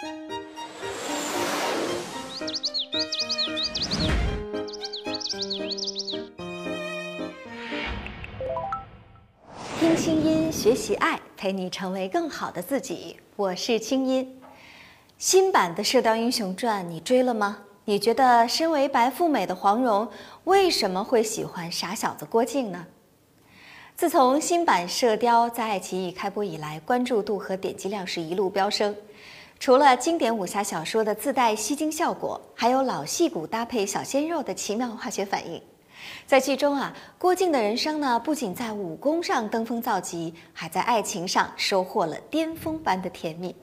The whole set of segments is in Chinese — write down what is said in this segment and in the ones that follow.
听清音，学习爱，陪你成为更好的自己。我是清音。新版的《射雕英雄传》你追了吗？你觉得身为白富美的黄蓉为什么会喜欢傻小子郭靖呢？自从新版《射雕》在爱奇艺开播以来，关注度和点击量是一路飙升。除了经典武侠小说的自带吸睛效果，还有老戏骨搭配小鲜肉的奇妙化学反应。在剧中啊，郭靖的人生呢，不仅在武功上登峰造极，还在爱情上收获了巅峰般的甜蜜。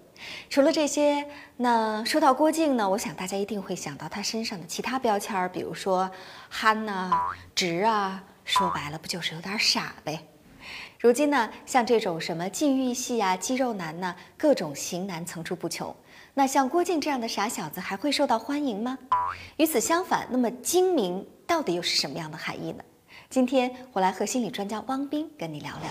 除了这些，那说到郭靖呢，我想大家一定会想到他身上的其他标签，比如说憨呐、直啊，说白了不就是有点傻呗？如今呢，像这种什么禁欲系啊、肌肉男呐，各种型男层出不穷。那像郭靖这样的傻小子还会受到欢迎吗？与此相反，那么精明到底又是什么样的含义呢？今天我来和心理专家汪斌跟你聊聊。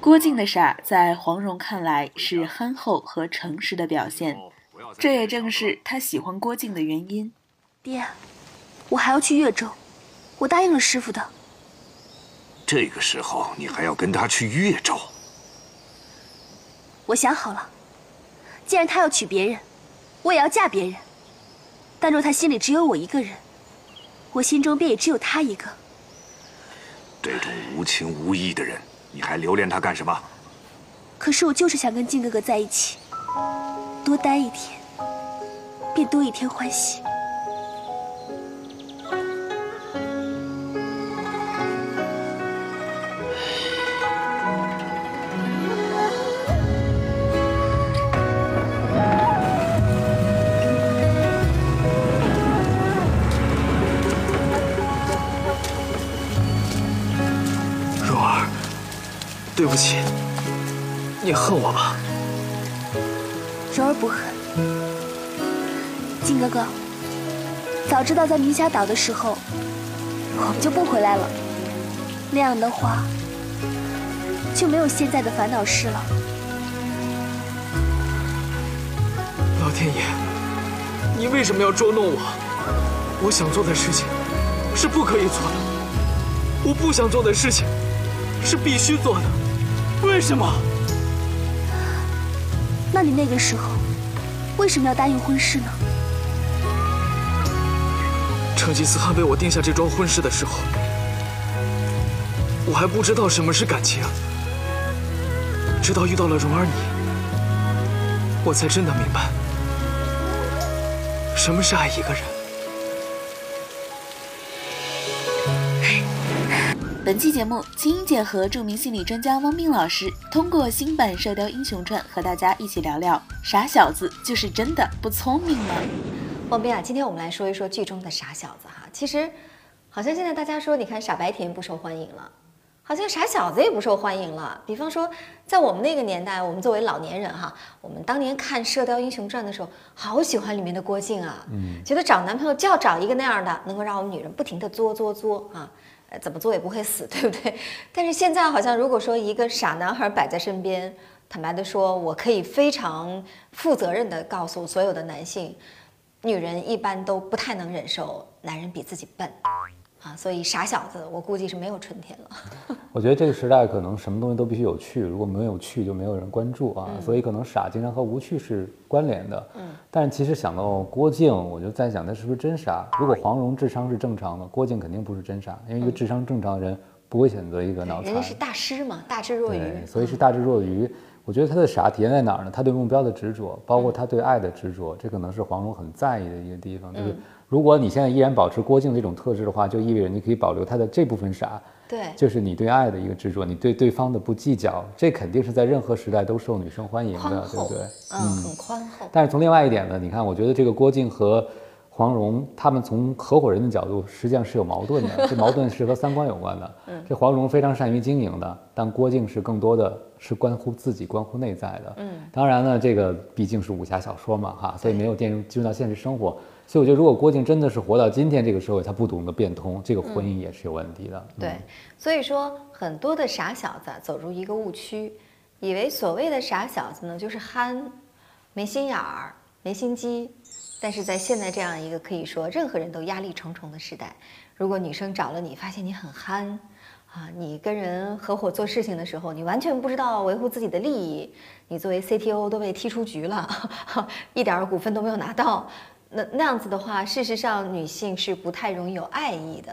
郭靖的傻，在黄蓉看来是憨厚和诚实的表现，这也正是他喜欢郭靖的原因。爹，我还要去越州，我答应了师傅的。这个时候你还要跟他去越州？我想好了，既然他要娶别人，我也要嫁别人。但若他心里只有我一个人，我心中便也只有他一个。这种无情无义的人，你还留恋他干什么？可是我就是想跟靖哥哥在一起，多待一天，便多一天欢喜。你恨我吧？柔儿不恨。靖哥哥，早知道在明霞岛的时候，我们就不回来了。那样的话，就没有现在的烦恼事了。老天爷，你为什么要捉弄我？我想做的事情是不可以做的，我不想做的事情是必须做的。为什么？那你那个时候为什么要答应婚事呢？成吉思汗为我定下这桩婚事的时候，我还不知道什么是感情，直到遇到了蓉儿你，我才真的明白什么是爱一个人。本期节目，青音姐和著名心理专家汪斌老师通过新版《射雕英雄传》和大家一起聊聊：傻小子就是真的不聪明吗？汪斌啊，今天我们来说一说剧中的傻小子哈。其实，好像现在大家说，你看傻白甜不受欢迎了，好像傻小子也不受欢迎了。比方说，在我们那个年代，我们作为老年人哈，我们当年看《射雕英雄传》的时候，好喜欢里面的郭靖啊，嗯，觉得找男朋友就要找一个那样的，能够让我们女人不停的作作作啊。怎么做也不会死，对不对？但是现在好像，如果说一个傻男孩摆在身边，坦白的说，我可以非常负责任的告诉所有的男性，女人一般都不太能忍受男人比自己笨，啊，所以傻小子，我估计是没有春天了。我觉得这个时代可能什么东西都必须有趣，如果没有趣，就没有人关注啊，所以可能傻经常和无趣是关联的。嗯，但是其实想到郭靖，我就在想他是不是真傻？如果黄蓉智商是正常的，郭靖肯定不是真傻，因为一个智商正常的人不会选择一个脑残。人家是大师嘛，大智若愚，所以是大智若愚。我觉得他的傻体现在哪儿呢？他对目标的执着，包括他对爱的执着，这可能是黄蓉很在意的一个地方。就是如果你现在依然保持郭靖这种特质的话，就意味着你可以保留他的这部分傻。对，就是你对爱的一个执着，你对对方的不计较，这肯定是在任何时代都受女生欢迎的，对不对？嗯，很宽厚。但是从另外一点呢，你看，我觉得这个郭靖和黄蓉他们从合伙人的角度，实际上是有矛盾的。这矛盾是和三观有关的。嗯，这黄蓉非常善于经营的，但郭靖是更多的是关乎自己、关乎内在的。嗯，当然呢，这个毕竟是武侠小说嘛，哈，所以没有电入进入到现实生活。所以我觉得，如果郭靖真的是活到今天这个社会，他不懂得变通，这个婚姻也是有问题的。对，所以说很多的傻小子走入一个误区，以为所谓的傻小子呢就是憨、没心眼儿、没心机。但是在现在这样一个可以说任何人都压力重重的时代，如果女生找了你，发现你很憨，啊，你跟人合伙做事情的时候，你完全不知道维护自己的利益，你作为 CTO 都被踢出局了，一点股份都没有拿到，那那样子的话，事实上女性是不太容易有爱意的。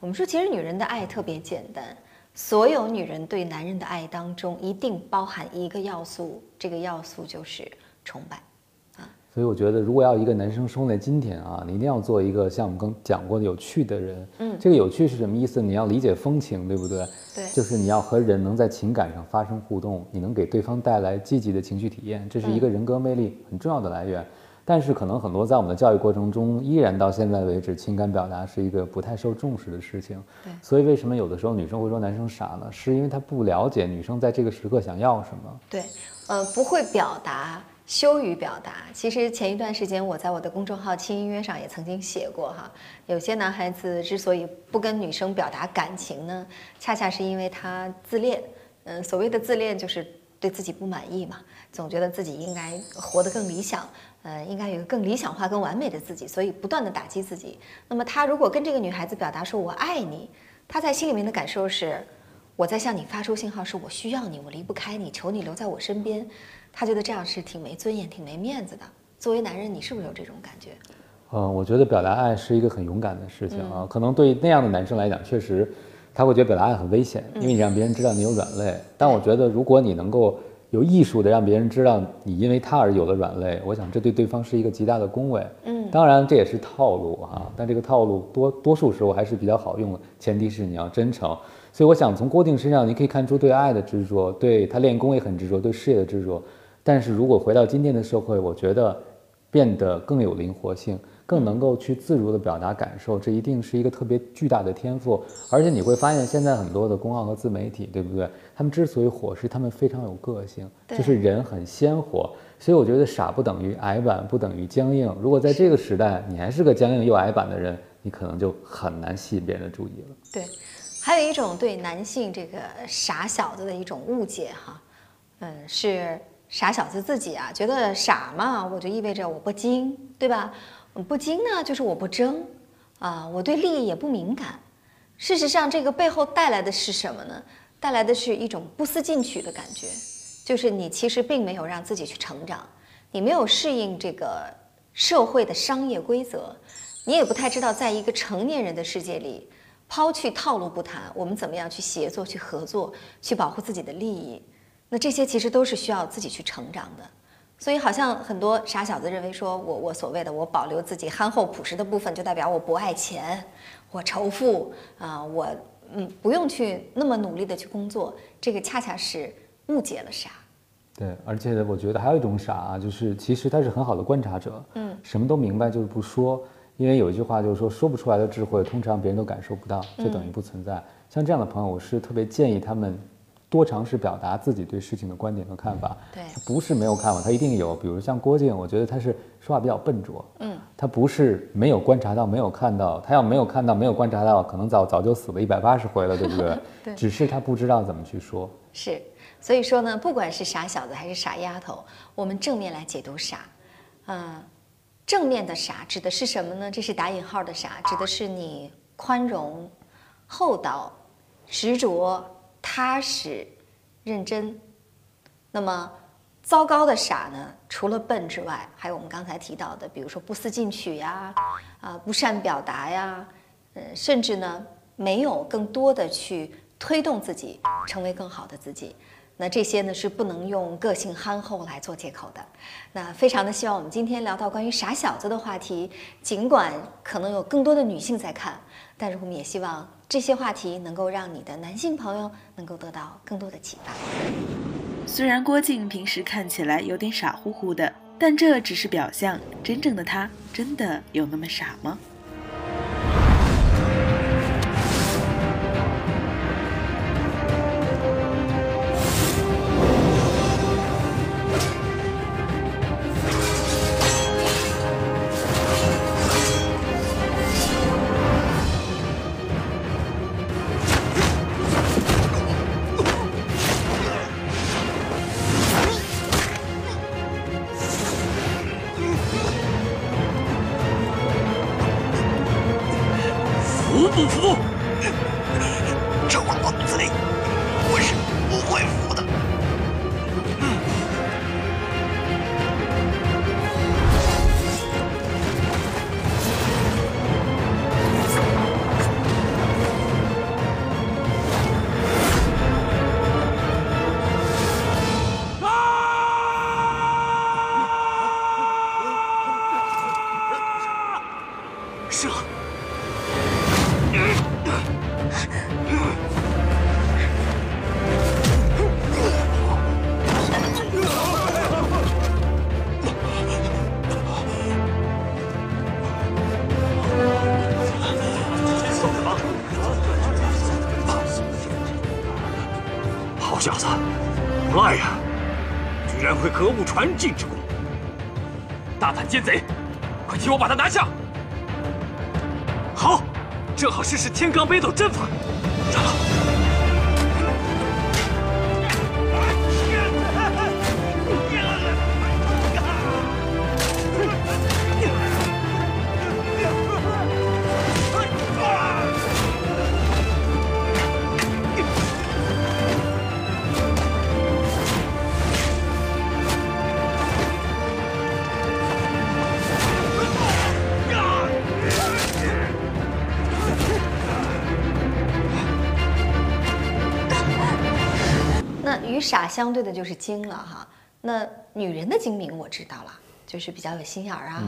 我们说，其实女人的爱特别简单，所有女人对男人的爱当中一定包含一个要素，这个要素就是崇拜。啊所以我觉得，如果要一个男生生在今天啊，你一定要做一个像我们刚讲过的有趣的人。嗯，这个有趣是什么意思？你要理解风情，对不对？对，就是你要和人能在情感上发生互动，你能给对方带来积极的情绪体验，这是一个人格魅力很重要的来源。但是可能很多在我们的教育过程中，依然到现在为止，情感表达是一个不太受重视的事情。对，所以为什么有的时候女生会说男生傻呢？是因为他不了解女生在这个时刻想要什么。对，呃，不会表达。羞于表达，其实前一段时间我在我的公众号“轻音乐”上也曾经写过哈，有些男孩子之所以不跟女生表达感情呢，恰恰是因为他自恋。嗯，所谓的自恋就是对自己不满意嘛，总觉得自己应该活得更理想，呃，应该有一个更理想化、更完美的自己，所以不断的打击自己。那么他如果跟这个女孩子表达说“我爱你”，他在心里面的感受是，我在向你发出信号，是我需要你，我离不开你，求你留在我身边。他觉得这样是挺没尊严、挺没面子的。作为男人，你是不是有这种感觉？嗯，我觉得表达爱是一个很勇敢的事情啊。可能对那样的男生来讲，确实他会觉得表达爱很危险，因为你让别人知道你有软肋。但我觉得，如果你能够有艺术的让别人知道你因为他而有了软肋，我想这对对方是一个极大的恭维。嗯，当然这也是套路啊，但这个套路多多数时候还是比较好用的，前提是你要真诚。所以我想从郭靖身上，你可以看出对爱的执着，对他练功也很执着，对事业的执着。但是如果回到今天的社会，我觉得变得更有灵活性，更能够去自如的表达感受，这一定是一个特别巨大的天赋。而且你会发现，现在很多的公号和自媒体，对不对？他们之所以火，是他们非常有个性，就是人很鲜活。所以我觉得傻不等于矮板，不等于僵硬。如果在这个时代，你还是个僵硬又矮板的人，你可能就很难吸引别人的注意了。对，还有一种对男性这个傻小子的一种误解哈，嗯，是。傻小子自己啊，觉得傻嘛，我就意味着我不精，对吧？不精呢，就是我不争，啊，我对利益也不敏感。事实上，这个背后带来的是什么呢？带来的是一种不思进取的感觉，就是你其实并没有让自己去成长，你没有适应这个社会的商业规则，你也不太知道，在一个成年人的世界里，抛去套路不谈，我们怎么样去协作、去合作、去保护自己的利益。那这些其实都是需要自己去成长的，所以好像很多傻小子认为说，我我所谓的我保留自己憨厚朴实的部分，就代表我不爱钱，我仇富啊，我嗯不用去那么努力的去工作，这个恰恰是误解了傻。对，而且我觉得还有一种傻啊，就是其实他是很好的观察者，嗯，什么都明白就是不说，因为有一句话就是说，说不出来的智慧，通常别人都感受不到，就等于不存在。像这样的朋友，我是特别建议他们。多尝试表达自己对事情的观点和看法，对，他不是没有看法，他一定有。比如像郭靖，我觉得他是说话比较笨拙，嗯，他不是没有观察到，没有看到，他要没有看到，没有观察到，可能早早就死了一百八十回了，对不对？对，只是他不知道怎么去说。是，所以说呢，不管是傻小子还是傻丫头，我们正面来解读傻，嗯，正面的傻指的是什么呢？这是打引号的傻，指的是你宽容、厚道、执着。踏实、认真，那么糟糕的傻呢？除了笨之外，还有我们刚才提到的，比如说不思进取呀，啊，不善表达呀，呃，甚至呢，没有更多的去推动自己成为更好的自己。那这些呢是不能用个性憨厚来做借口的。那非常的希望我们今天聊到关于傻小子的话题，尽管可能有更多的女性在看，但是我们也希望。这些话题能够让你的男性朋友能够得到更多的启发。虽然郭靖平时看起来有点傻乎乎的，但这只是表象，真正的他真的有那么傻吗？替我把他拿下！好，正好试试天罡北斗阵法。杀了！那与傻相对的就是精了哈。那女人的精明我知道了，就是比较有心眼儿啊，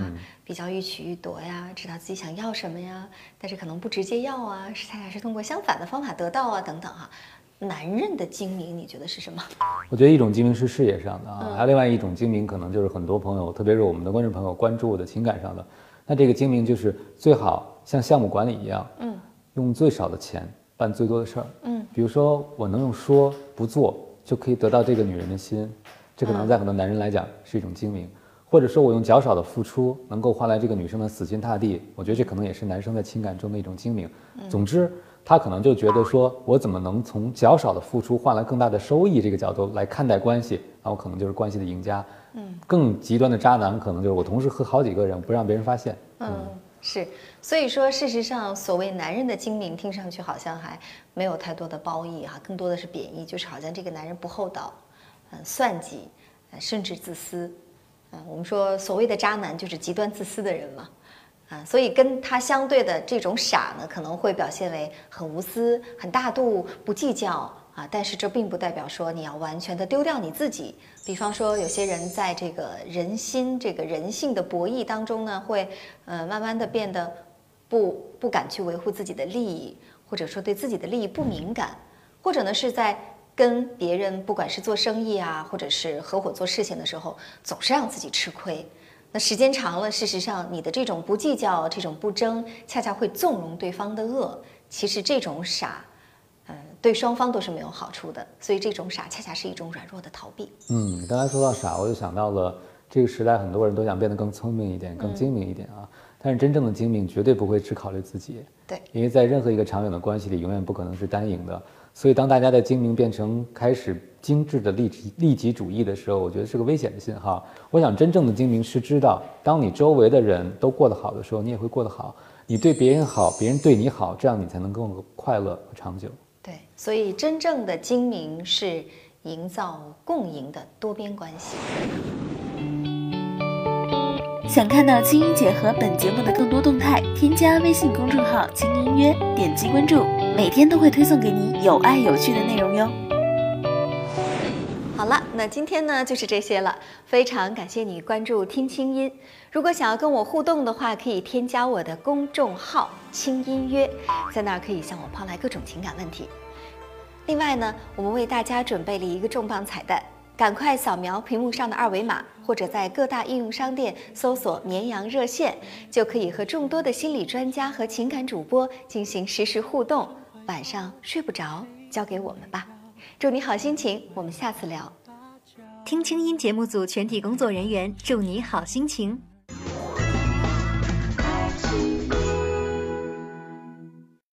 比较欲取欲夺呀，知道自己想要什么呀，但是可能不直接要啊，是恰恰是通过相反的方法得到啊，等等哈。男人的精明，你觉得是什么？我觉得一种精明是事业上的啊，还有另外一种精明，可能就是很多朋友，特别是我们的观众朋友关注的情感上的。那这个精明就是最好像项目管理一样，嗯，用最少的钱办最多的事儿，嗯，比如说我能用说不做就可以得到这个女人的心，这可能在很多男人来讲是一种精明，或者说我用较少的付出能够换来这个女生的死心塌地，我觉得这可能也是男生在情感中的一种精明。总之。他可能就觉得说，我怎么能从较少的付出换来更大的收益这个角度来看待关系，那我可能就是关系的赢家。嗯，更极端的渣男可能就是我同时和好几个人，不让别人发现。嗯，是，所以说事实上，所谓男人的精明，听上去好像还没有太多的褒义哈，更多的是贬义，就是好像这个男人不厚道，嗯，算计，呃，甚至自私。嗯，我们说所谓的渣男就是极端自私的人嘛。啊，所以跟他相对的这种傻呢，可能会表现为很无私、很大度、不计较啊。但是这并不代表说你要完全的丢掉你自己。比方说，有些人在这个人心、这个人性的博弈当中呢，会呃慢慢的变得不不敢去维护自己的利益，或者说对自己的利益不敏感，或者呢是在跟别人不管是做生意啊，或者是合伙做事情的时候，总是让自己吃亏。那时间长了，事实上，你的这种不计较、这种不争，恰恰会纵容对方的恶。其实这种傻，对双方都是没有好处的。所以这种傻，恰恰是一种软弱的逃避。嗯，你刚才说到傻，我就想到了这个时代，很多人都想变得更聪明一点、更精明一点啊。但是真正的精明，绝对不会只考虑自己。对，因为在任何一个长远的关系里，永远不可能是单赢的。所以，当大家的精明变成开始精致的利己利己主义的时候，我觉得是个危险的信号。我想，真正的精明是知道，当你周围的人都过得好的时候，你也会过得好。你对别人好，别人对你好，这样你才能更快乐和长久。对，所以真正的精明是营造共赢的多边关系。想看到青音姐和本节目的更多动态，添加微信公众号“青音约”，点击关注，每天都会推送给你有爱有趣的内容哟。好了，那今天呢就是这些了，非常感谢你关注听清音。如果想要跟我互动的话，可以添加我的公众号“轻音约”，在那儿可以向我抛来各种情感问题。另外呢，我们为大家准备了一个重磅彩蛋。赶快扫描屏幕上的二维码，或者在各大应用商店搜索“绵羊热线”，就可以和众多的心理专家和情感主播进行实时互动。晚上睡不着，交给我们吧。祝你好心情，我们下次聊。听清音节目组全体工作人员祝你好心情。